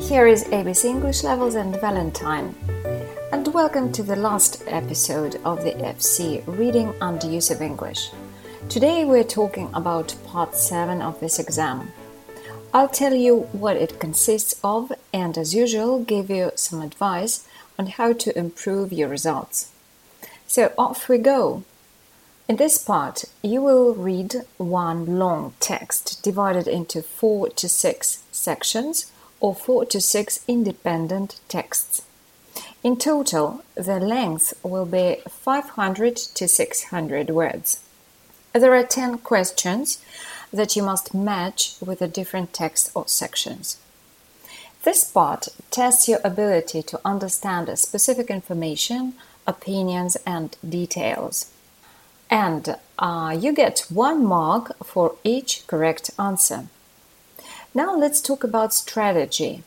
Here is ABC English Levels and Valentine, and welcome to the last episode of the FCE Reading and Use of English. Today we're talking about part 7 of this exam. I'll tell you what it consists of and, as usual, give you some advice on how to improve your results. So, off we go! In this part, you will read one long text divided into four to six sections or four to six independent texts. In total, the length will be 500 to 600 words. There are 10 questions that you must match with the different texts or sections. This part tests your ability to understand specific information, opinions, and details and uh, you get one mark for each correct answer. Now let's talk about strategy.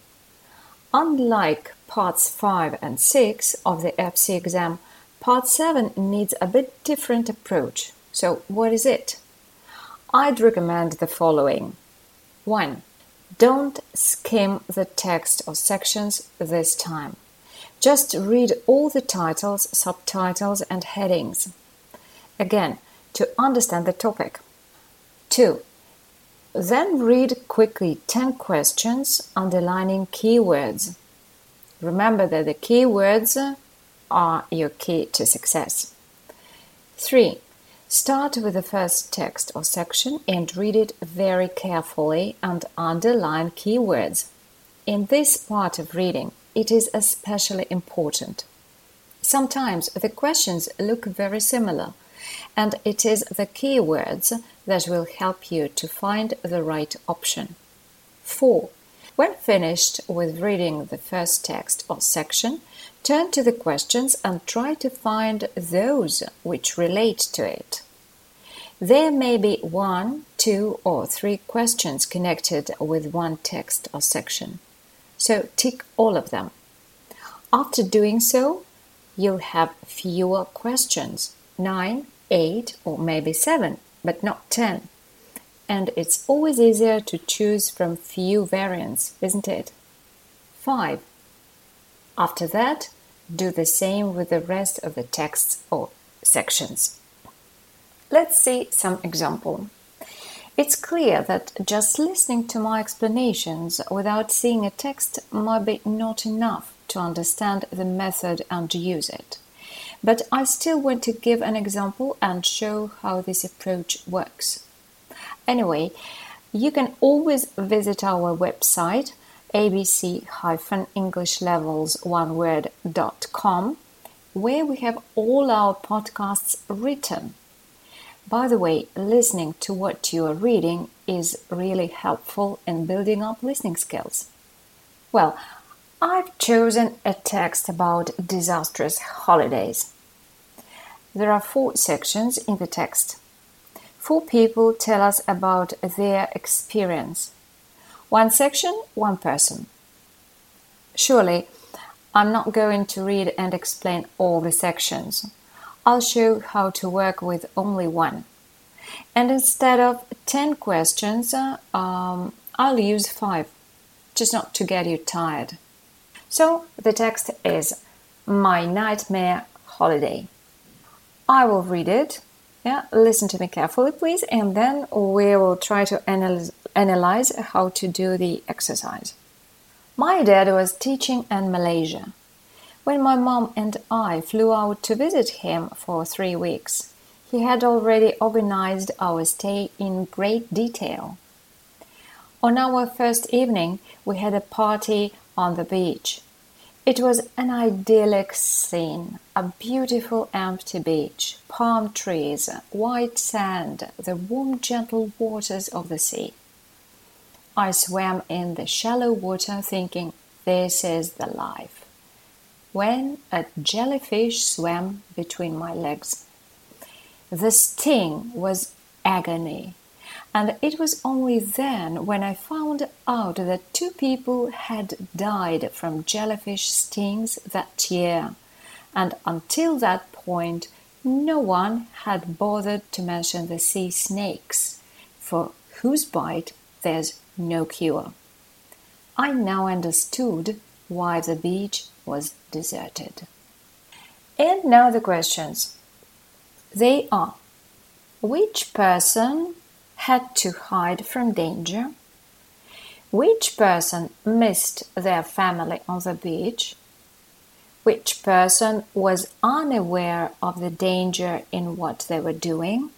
Unlike parts 5 and 6 of the FCE exam, part 7 needs a bit different approach. So, what is it? I'd recommend the following 1. Don't skim the text or sections this time. Just read all the titles, subtitles, and headings. Again, to understand the topic. 2. Then read quickly 10 questions underlining keywords. Remember that the keywords are your key to success. 3. Start with the first text or section and read it very carefully and underline keywords. In this part of reading, it is especially important. Sometimes the questions look very similar, and it is the keywords that will help you to find the right option. 4. When finished with reading the first text or section, turn to the questions and try to find those which relate to it. There may be one, two, or three questions connected with one text or section. So tick all of them. After doing so, you'll have fewer questions, 9 eight or maybe seven, but not ten. And it's always easier to choose from few variants, isn't it? 5. After that, do the same with the rest of the texts or sections. Let's see some example. It's clear that just listening to my explanations without seeing a text might be not enough to understand the method and use it. But I still want to give an example and show how this approach works. Anyway, you can always visit our website abc-englishlevels1word.com where we have all our podcasts written. By the way, listening to what you are reading is really helpful in building up listening skills. Well, I've chosen a text about disastrous holidays. There are four sections in the text. Four people tell us about their experience. One section, one person. Surely, I'm not going to read and explain all the sections. I'll show how to work with only one. And instead of 10 questions, uh, um, I'll use five, just not to get you tired. So the text is My Nightmare Holiday. I will read it. Yeah, listen to me carefully, please, and then we will try to analyze, analyze how to do the exercise. My dad was teaching in Malaysia. When my mom and I flew out to visit him for three weeks, he had already organized our stay in great detail. On our first evening, we had a party on the beach. It was an idyllic scene, a beautiful empty beach, palm trees, white sand, the warm gentle waters of the sea. I swam in the shallow water thinking, this is the life. When a jellyfish swam between my legs. The sting was agony. And it was only then when I found out that two people had died from jellyfish stings that year. And until that point, no one had bothered to mention the sea snakes, for whose bite there's no cure. I now understood why the beach was deserted. And now the questions. They are Which person had to hide from danger? Which person missed their family on the beach? Which person was unaware of the danger in what they were doing?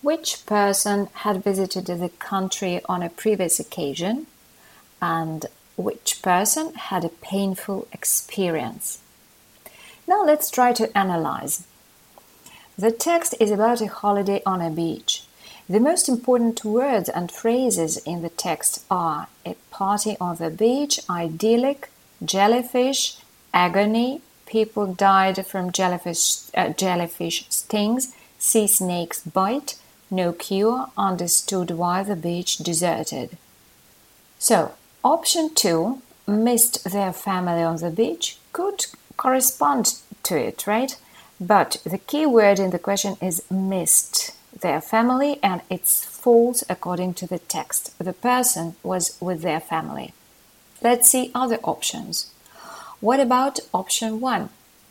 Which person had visited the country on a previous occasion? And which person had a painful experience? Now let's try to analyze. The text is about a holiday on a beach. The most important words and phrases in the text are a party on the beach, idyllic, jellyfish, agony, people died from jellyfish, uh, jellyfish stings, sea snakes bite, no cure, understood why the beach deserted. So, option 2, missed their family on the beach, could correspond to it, right? But the key word in the question is missed their family and it's false according to the text. The person was with their family. Let's see other options. What about option 1?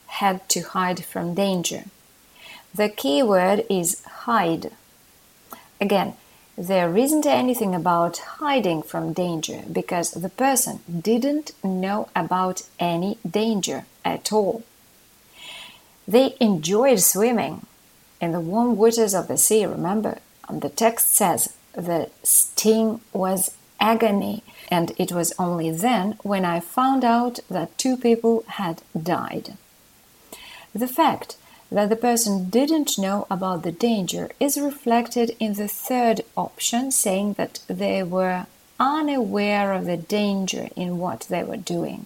Had to hide from danger. The key word is hide. Again, there isn't anything about hiding from danger because the person didn't know about any danger at all. They enjoyed swimming in the warm waters of the sea, remember? The text says the sting was agony, and it was only then when I found out that two people had died. The fact that the person didn't know about the danger is reflected in the third option, saying that they were unaware of the danger in what they were doing.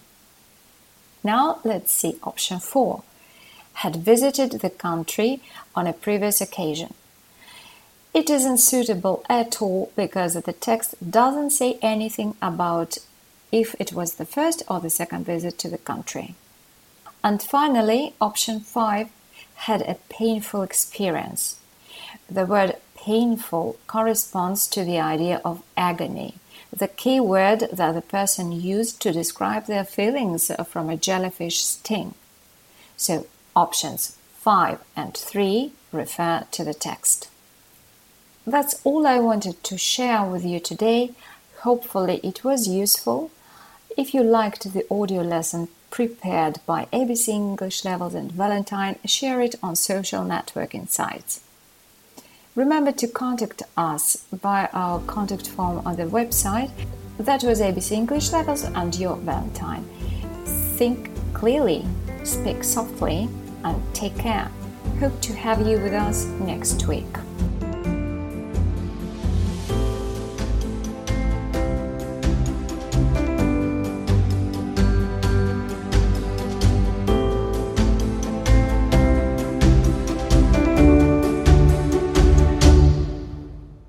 Now let's see option 4 had visited the country on a previous occasion. It isn't suitable at all because the text doesn't say anything about if it was the first or the second visit to the country. And finally, option 5 had a painful experience. The word painful corresponds to the idea of agony, the key word that the person used to describe their feelings from a jellyfish sting. So, options 5 and 3 refer to the text. That's all I wanted to share with you today. Hopefully, it was useful. If you liked the audio lesson prepared by ABC English Levels and Valentine, share it on social networking sites. Remember to contact us by our contact form on the website. That was ABC English Levels and your Valentine. Think clearly, speak softly, and take care. Hope to have you with us next week.